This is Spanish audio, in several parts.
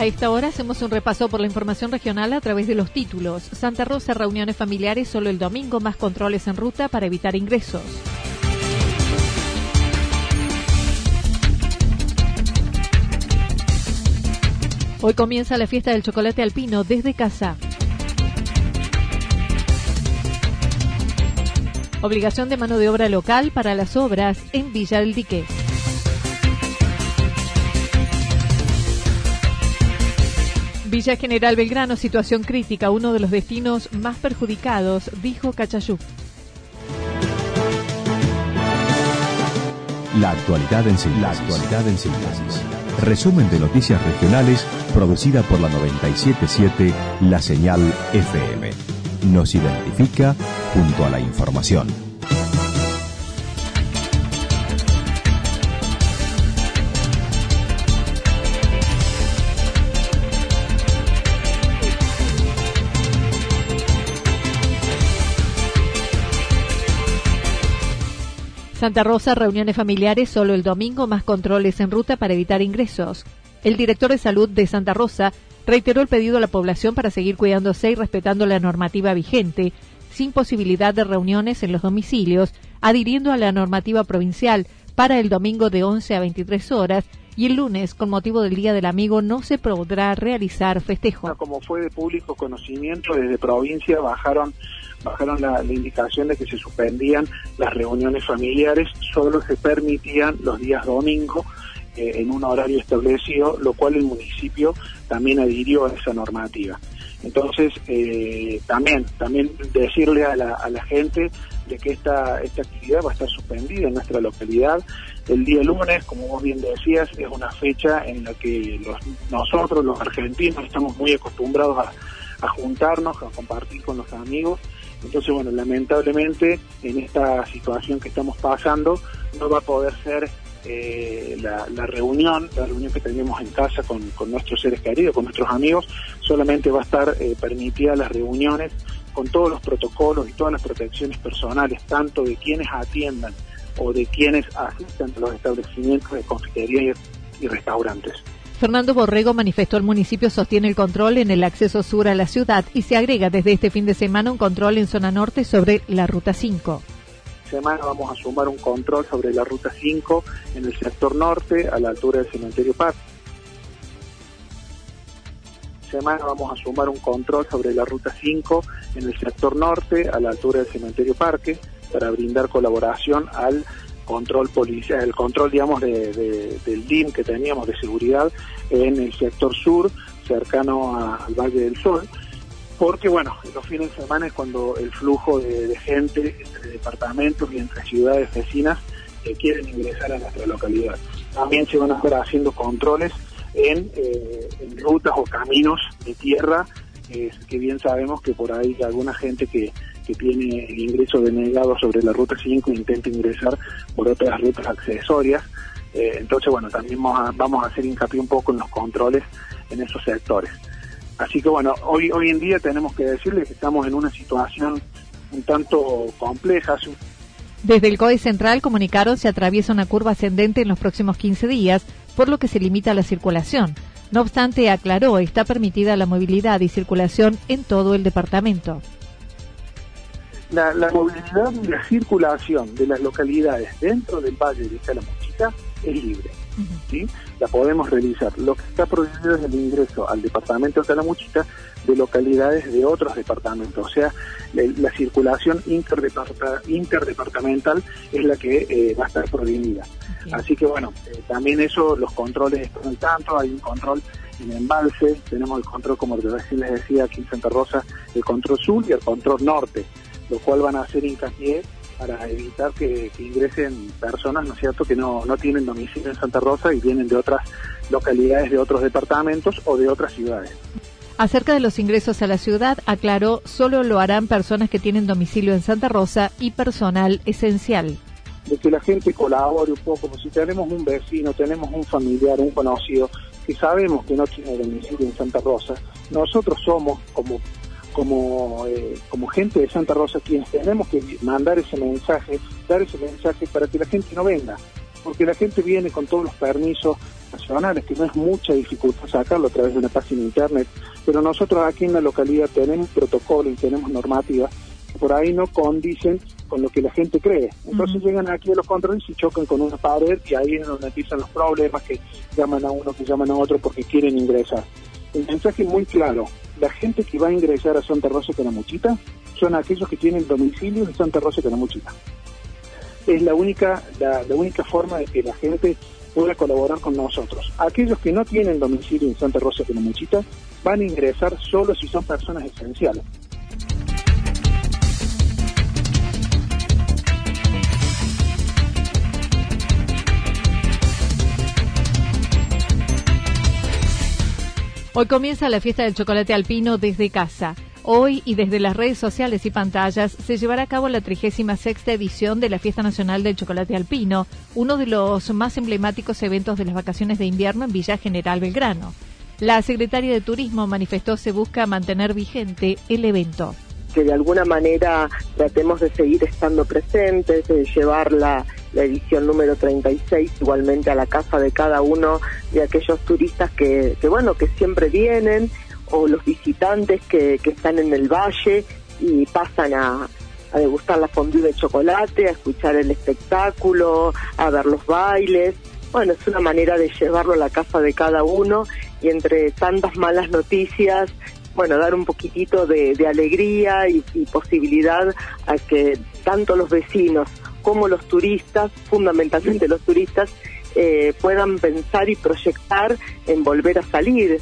A esta hora hacemos un repaso por la información regional a través de los títulos. Santa Rosa, reuniones familiares solo el domingo, más controles en ruta para evitar ingresos. Hoy comienza la fiesta del chocolate alpino desde casa. Obligación de mano de obra local para las obras en Villa del Dique. Villa General Belgrano, situación crítica, uno de los destinos más perjudicados, dijo Cachayú. La actualidad en síntesis. La actualidad en síntesis. Resumen de noticias regionales producida por la 977 La Señal FM. Nos identifica junto a la información. Santa Rosa, reuniones familiares solo el domingo, más controles en ruta para evitar ingresos. El director de salud de Santa Rosa reiteró el pedido a la población para seguir cuidándose y respetando la normativa vigente, sin posibilidad de reuniones en los domicilios, adhiriendo a la normativa provincial para el domingo de 11 a 23 horas y el lunes, con motivo del Día del Amigo, no se podrá realizar festejo. Como fue de público conocimiento, desde provincia bajaron bajaron la, indicación de que se suspendían las reuniones familiares, solo se permitían los días domingo eh, en un horario establecido, lo cual el municipio también adhirió a esa normativa. Entonces, eh, también, también decirle a la, a la gente de que esta, esta actividad va a estar suspendida en nuestra localidad. El día lunes, como vos bien decías, es una fecha en la que nosotros, los argentinos, estamos muy acostumbrados a, a juntarnos, a compartir con los amigos entonces, bueno, lamentablemente en esta situación que estamos pasando no va a poder ser eh, la, reunión, la reunión que tenemos en casa con, nuestros seres queridos, con nuestros amigos, solamente va a estar eh, permitida las reuniones con todos los protocolos y todas las protecciones personales, tanto de quienes atiendan o de quienes asistan a los establecimientos de confitería y restaurantes. Fernando Borrego manifestó el municipio sostiene el control en el acceso sur a la ciudad y se agrega desde este fin de semana un control en zona norte sobre la ruta 5 semana vamos a sumar un control sobre la ruta 5 en el sector norte a la altura del cementerio Parque. Semana vamos a sumar un control sobre la ruta 5 en el sector norte a la altura del cementerio Parque para brindar colaboración al control policial, el control, digamos, del DIM que teníamos de seguridad en el sector sur, cercano al Valle del Sol, porque, bueno, los fines de semana es cuando el flujo de, gente entre departamentos y entre ciudades vecinas que quieren ingresar a nuestra localidad. También se van a estar haciendo controles en, eh, rutas o caminos de tierra, que bien sabemos que por ahí hay alguna gente que que tiene el ingreso denegado sobre la ruta 5 intenta ingresar por otras rutas accesorias. Eh, entonces, bueno, también vamos a, hacer hincapié un poco en los controles en esos sectores. Así que, bueno, hoy, hoy en día tenemos que decirles que estamos en una situación un tanto compleja. Desde el COE Central comunicaron se atraviesa una curva ascendente en los próximos 15 días, por lo que se limita la circulación. No obstante, aclaró, está permitida la movilidad y circulación en todo el departamento. La, movilidad y la circulación de las localidades dentro del Valle de Calamuchita es libre. ¿sí? La podemos realizar. Lo que está prohibido es el ingreso al departamento de Calamuchita de localidades de otros departamentos. O sea, la, circulación interdepartamental es la que eh, va a estar prohibida. Así que bueno, eh, también eso, los controles están al tanto, hay un control en embalse, tenemos el control, como les decía aquí en Santa Rosa, el control sur y el control norte, lo cual van a hacer hincapié para evitar que, ingresen personas, ¿no es cierto?, que no, no tienen domicilio en Santa Rosa y vienen de otras localidades de otros departamentos o de otras ciudades. Acerca de los ingresos a la ciudad, aclaró, solo lo harán personas que tienen domicilio en Santa Rosa y personal esencial. De que la gente colabore un poco, pues si tenemos un vecino, tenemos un familiar, un conocido, que sabemos que no tiene domicilio en Santa Rosa, nosotros somos como como, eh, como gente de Santa Rosa quienes tenemos que mandar ese mensaje, dar ese mensaje para que la gente no venga, porque la gente viene con todos los permisos nacionales, que no es mucha dificultad sacarlo a través de una página internet, pero nosotros aquí en la localidad tenemos protocolo y tenemos normativas que por ahí no condicen con lo que la gente cree. Entonces llegan aquí a los controles y chocan con una pared y ahí es donde empiezan los problemas que llaman a uno, que llaman a otro porque quieren ingresar. El mensaje muy claro, la gente que va a ingresar a Santa Rosa Canamuchita son aquellos que tienen domicilio en Santa Rosa Canamuchita. Es la única, la, única forma de que la gente pueda colaborar con nosotros. Aquellos que no tienen domicilio en Santa Rosa Canamuchita van a ingresar solo si son personas esenciales. Hoy comienza la fiesta del chocolate alpino desde casa. Hoy y desde las redes sociales y pantallas se llevará a cabo la 36 edición de la Fiesta Nacional del Chocolate Alpino, uno de los más emblemáticos eventos de las vacaciones de invierno en Villa General Belgrano. La secretaria de Turismo manifestó se busca mantener vigente el evento. Que de alguna manera tratemos de seguir estando presentes, de llevar la, la edición número 36 igualmente a la casa de cada uno de aquellos turistas que, que bueno, que siempre vienen o los visitantes que, que están en el valle y pasan a, degustar la fondue de chocolate, a escuchar el espectáculo, a ver los bailes. Bueno, es una manera de llevarlo a la casa de cada uno y entre tantas malas noticias, bueno, dar un poquitito de, de alegría y, posibilidad a que tanto los vecinos cómo los turistas, fundamentalmente los turistas, eh, puedan pensar y proyectar en volver a salir.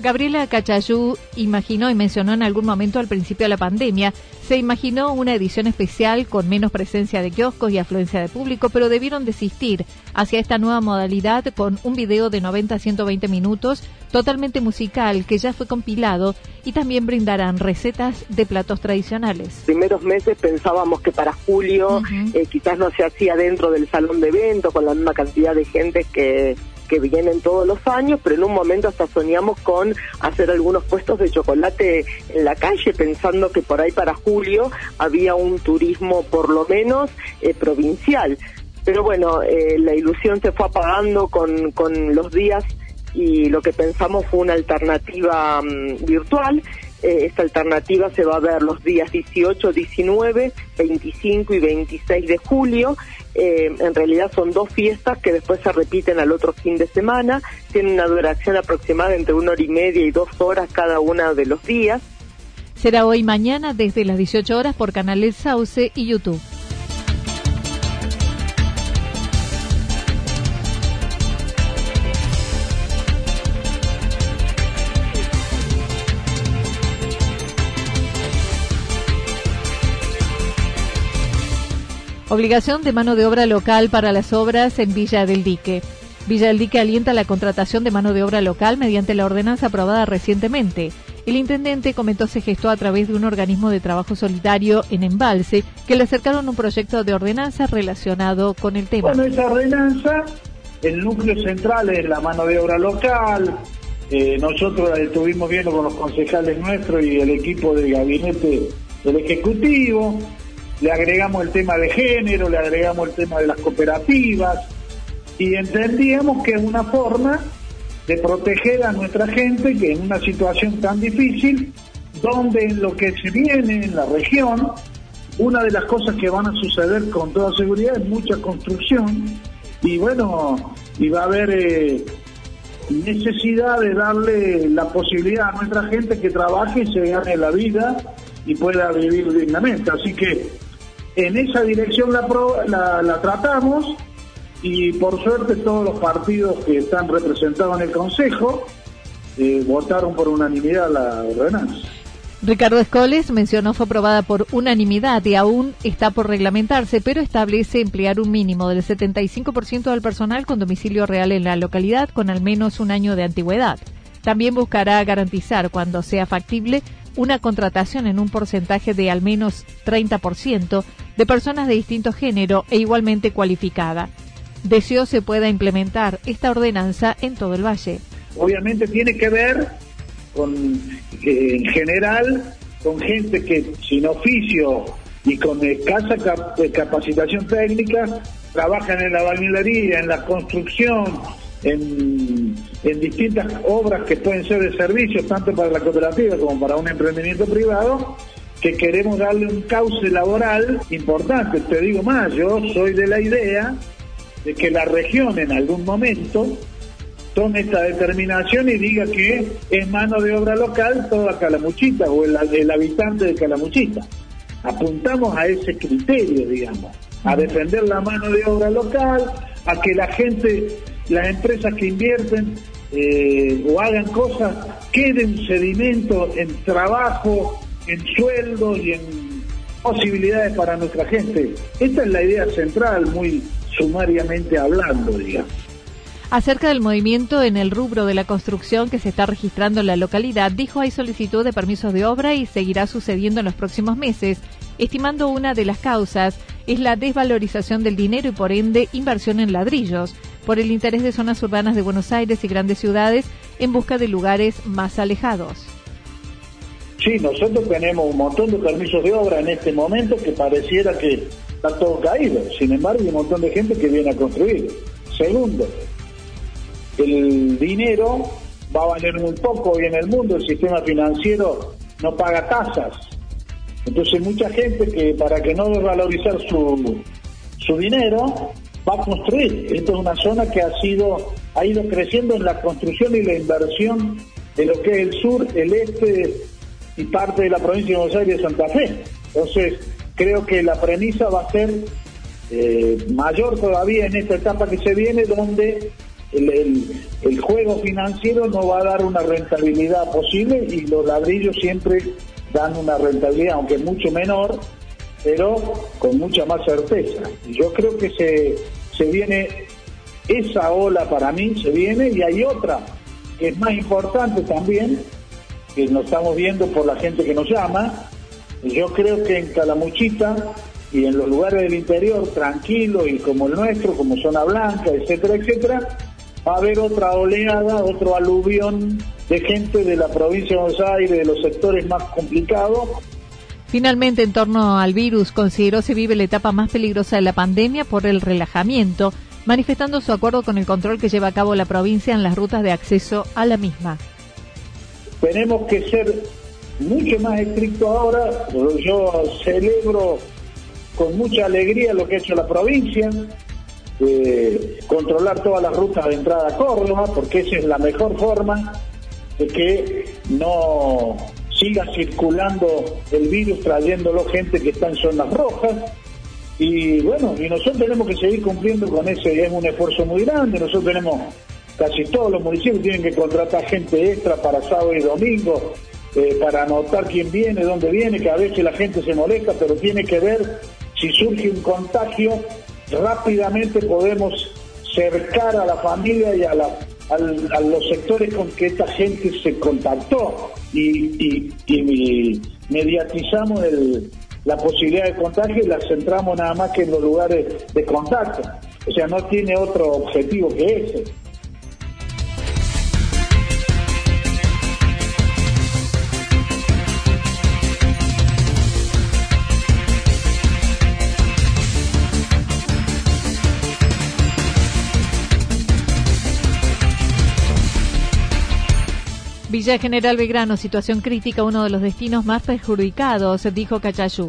Gabriela Cachayú imaginó y mencionó en algún momento al principio de la pandemia, se imaginó una edición especial con menos presencia de kioscos y afluencia de público, pero debieron desistir hacia esta nueva modalidad con un video de 90 a 120 minutos totalmente musical que ya fue compilado y también brindarán recetas de platos tradicionales. Primeros meses pensábamos que para julio eh, quizás no se hacía dentro del salón de eventos con la misma cantidad de gente que que vienen todos los años, pero en un momento hasta soñamos con hacer algunos puestos de chocolate en la calle, pensando que por ahí para julio había un turismo por lo menos eh, provincial. Pero bueno, eh, la ilusión se fue apagando con, con los días y lo que pensamos fue una alternativa mm, virtual. Eh, esta alternativa se va a ver los días 18, 19, 25 y 26 de julio. Eh, en realidad son dos fiestas que después se repiten al otro fin de semana. Tienen una duración aproximada entre una hora y media y dos horas cada uno de los días. Será hoy mañana desde las 18 horas por canales Sauce y YouTube. Obligación de mano de obra local para las obras en Villa del Dique. Villa del Dique alienta la contratación de mano de obra local mediante la ordenanza aprobada recientemente. El intendente comentó se gestó a través de un organismo de trabajo solidario en Embalse que le acercaron un proyecto de ordenanza relacionado con el tema. Bueno, esa ordenanza, el núcleo central es la mano de obra local. Eh, nosotros estuvimos viendo con los concejales nuestros y el equipo del gabinete del Ejecutivo le agregamos el tema de género, le agregamos el tema de las cooperativas y entendíamos que es una forma de proteger a nuestra gente que en una situación tan difícil, donde en lo que se viene en la región, una de las cosas que van a suceder con toda seguridad es mucha construcción y bueno, y va a haber eh, necesidad de darle la posibilidad a nuestra gente que trabaje y se gane la vida y pueda vivir dignamente. Así que en esa dirección la, la, tratamos y por suerte todos los partidos que están representados en el Consejo eh, votaron por unanimidad la ordenanza. Ricardo Escoles mencionó fue aprobada por unanimidad y aún está por reglamentarse, pero establece emplear un mínimo del 75% del personal con domicilio real en la localidad con al menos un año de antigüedad. También buscará garantizar, cuando sea factible, una contratación en un porcentaje de al menos 30% de personas de distinto género e igualmente cualificada. Deseo se pueda implementar esta ordenanza en todo el valle. Obviamente tiene que ver con, en general, con gente que sin oficio y con escasa capacitación técnica trabajan en la bañilería, en la construcción, en, en, distintas obras que pueden ser de servicio, tanto para la cooperativa como para un emprendimiento privado, que queremos darle un cauce laboral importante. Te digo más, yo soy de la idea de que la región en algún momento tome esta determinación y diga que es mano de obra local toda Calamuchita o el, el habitante de Calamuchita. Apuntamos a ese criterio, digamos, a defender la mano de obra local, a que la gente, las empresas que invierten eh, o hagan cosas, queden sedimento en trabajo, en sueldos y en posibilidades para nuestra gente. Esta es la idea central, muy sumariamente hablando, digamos. Acerca del movimiento en el rubro de la construcción que se está registrando en la localidad, dijo hay solicitud de permisos de obra y seguirá sucediendo en los próximos meses, estimando una de las causas es la desvalorización del dinero y por ende inversión en ladrillos, por el interés de zonas urbanas de Buenos Aires y grandes ciudades en busca de lugares más alejados. Sí, nosotros tenemos un montón de permisos de obra en este momento que pareciera que está todo caído. Sin embargo, hay un montón de gente que viene a construir. Segundo, el dinero va a valer muy poco hoy en el mundo, el sistema financiero no paga tasas. Entonces mucha gente que para que no desvalorizar su, su dinero va a construir. Esto es una zona que ha sido ha ido creciendo en la construcción y la inversión de lo que es el sur, el este y parte de la provincia de Buenos Aires y Santa Fe. Entonces creo que la premisa va a ser eh, mayor todavía en esta etapa que se viene, donde el, juego financiero no va a dar una rentabilidad posible y los ladrillos siempre dan una rentabilidad, aunque mucho menor, pero con mucha más certeza. Yo creo que se, se viene esa ola para mí, se viene y hay otra que es más importante también, que nos estamos viendo por la gente que nos llama. Yo creo que en Calamuchita y en los lugares del interior, tranquilo y como el nuestro, como Zona Blanca, etcétera, etcétera, va a haber otra oleada, otro aluvión de gente de la provincia de Buenos Aires, de los sectores más complicados. Finalmente, en torno al virus, consideró se vive la etapa más peligrosa de la pandemia por el relajamiento, manifestando su acuerdo con el control que lleva a cabo la provincia en las rutas de acceso a la misma. Tenemos que ser mucho más estrictos ahora. Yo celebro con mucha alegría lo que ha hecho la provincia controlar todas las rutas de entrada a Córdoba, porque esa es la mejor forma de que no siga circulando el virus trayéndolo gente que está en zonas rojas. Y bueno, y nosotros tenemos que seguir cumpliendo con ese, es un esfuerzo muy grande, nosotros tenemos, casi todos los municipios tienen que contratar gente extra para sábado y domingo, eh, para anotar quién viene, dónde viene, que a veces la gente se molesta, pero tiene que ver si surge un contagio, rápidamente podemos cercar a la familia y a, los sectores con que esta gente se contactó y, mediatizamos la posibilidad de contagio y la centramos nada más que en los lugares de contacto. O sea, no tiene otro objetivo que ese. Villa General Belgrano, situación crítica, uno de los destinos más perjudicados, dijo Cachayú.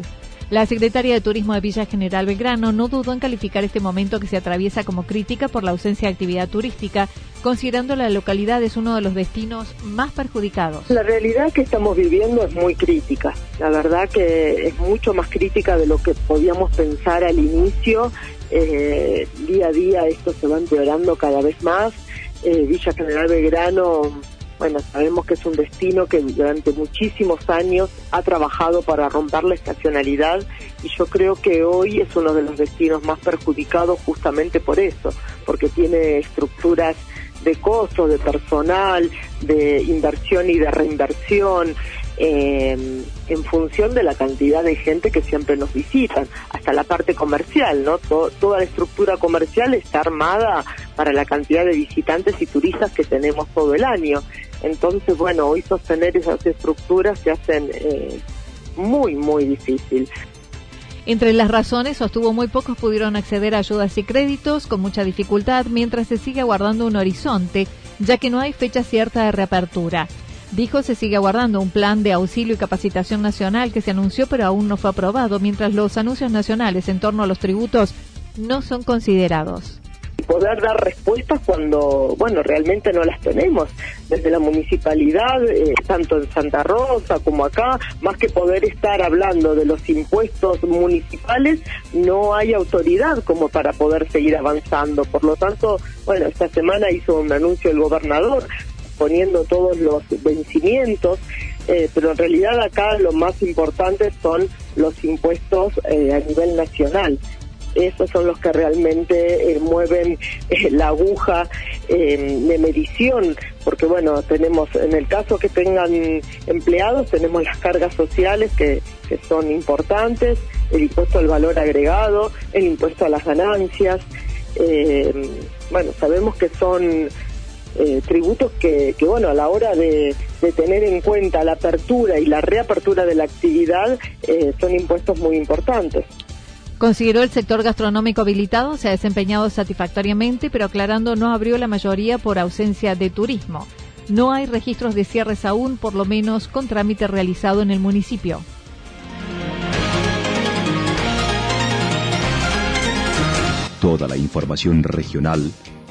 La secretaria de Turismo de Villa General Belgrano no dudó en calificar este momento que se atraviesa como crítica por la ausencia de actividad turística, considerando la localidad es uno de los destinos más perjudicados. La realidad que estamos viviendo es muy crítica. La verdad que es mucho más crítica de lo que podíamos pensar al inicio. Eh, día a día esto se va empeorando cada vez más. Eh, Villa General Belgrano bueno, sabemos que es un destino que durante muchísimos años ha trabajado para romper la estacionalidad y yo creo que hoy es uno de los destinos más perjudicados justamente por eso, porque tiene estructuras de costo, de personal, de inversión y de reinversión, eh, en función de la cantidad de gente que siempre nos visitan, hasta la parte comercial, ¿no? toda la estructura comercial está armada para la cantidad de visitantes y turistas que tenemos todo el año. Entonces, bueno, hoy sostener esas estructuras se hacen eh, muy, muy difícil. Entre las razones, sostuvo muy pocos pudieron acceder a ayudas y créditos con mucha dificultad mientras se sigue aguardando un horizonte, ya que no hay fecha cierta de reapertura. Dijo se sigue aguardando un plan de auxilio y capacitación nacional que se anunció pero aún no fue aprobado, mientras los anuncios nacionales en torno a los tributos no son considerados poder dar respuestas cuando, bueno, realmente no las tenemos. Desde la municipalidad, eh, tanto en Santa Rosa como acá, más que poder estar hablando de los impuestos municipales, no hay autoridad como para poder seguir avanzando. Por lo tanto, bueno, esta semana hizo un anuncio el gobernador poniendo todos los vencimientos, eh, pero en realidad acá lo más importante son los impuestos eh, a nivel nacional. Esos son los que realmente eh, mueven la aguja de medición, porque bueno, tenemos, en el caso que tengan empleados, tenemos las cargas sociales que son importantes, el impuesto al valor agregado, el impuesto a las ganancias, bueno, sabemos que son tributos que, que, bueno, a la hora de, de, tener en cuenta la apertura y la reapertura de la actividad, son impuestos muy importantes. Consideró el sector gastronómico habilitado se ha desempeñado satisfactoriamente, pero aclarando no abrió la mayoría por ausencia de turismo. No hay registros de cierres aún, por lo menos con trámite realizado en el municipio. Toda la información regional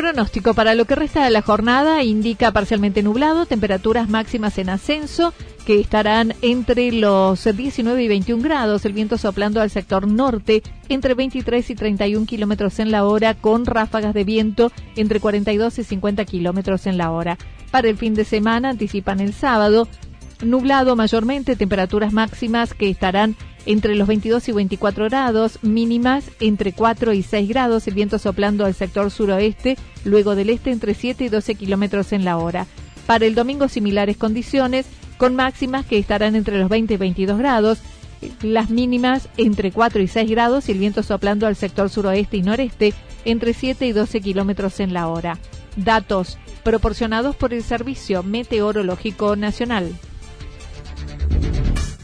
Pronóstico para lo que resta de la jornada indica parcialmente nublado, temperaturas máximas en ascenso que estarán entre los 19 y 21 grados, el viento soplando al sector norte entre 23 y 31 kilómetros en la hora, con ráfagas de viento entre 42 y 50 kilómetros en la hora. Para el fin de semana anticipan el sábado, nublado mayormente, temperaturas máximas que estarán entre los 22 y 24 grados, mínimas entre 4 y 6 grados, el viento soplando al sector suroeste, luego del este entre 7 y 12 kilómetros en la hora. Para el domingo similares condiciones, con máximas que estarán entre los 20 y 22 grados, las mínimas entre 4 y 6 grados y el viento soplando al sector suroeste y noreste entre 7 y 12 kilómetros en la hora. Datos proporcionados por el Servicio Meteorológico Nacional.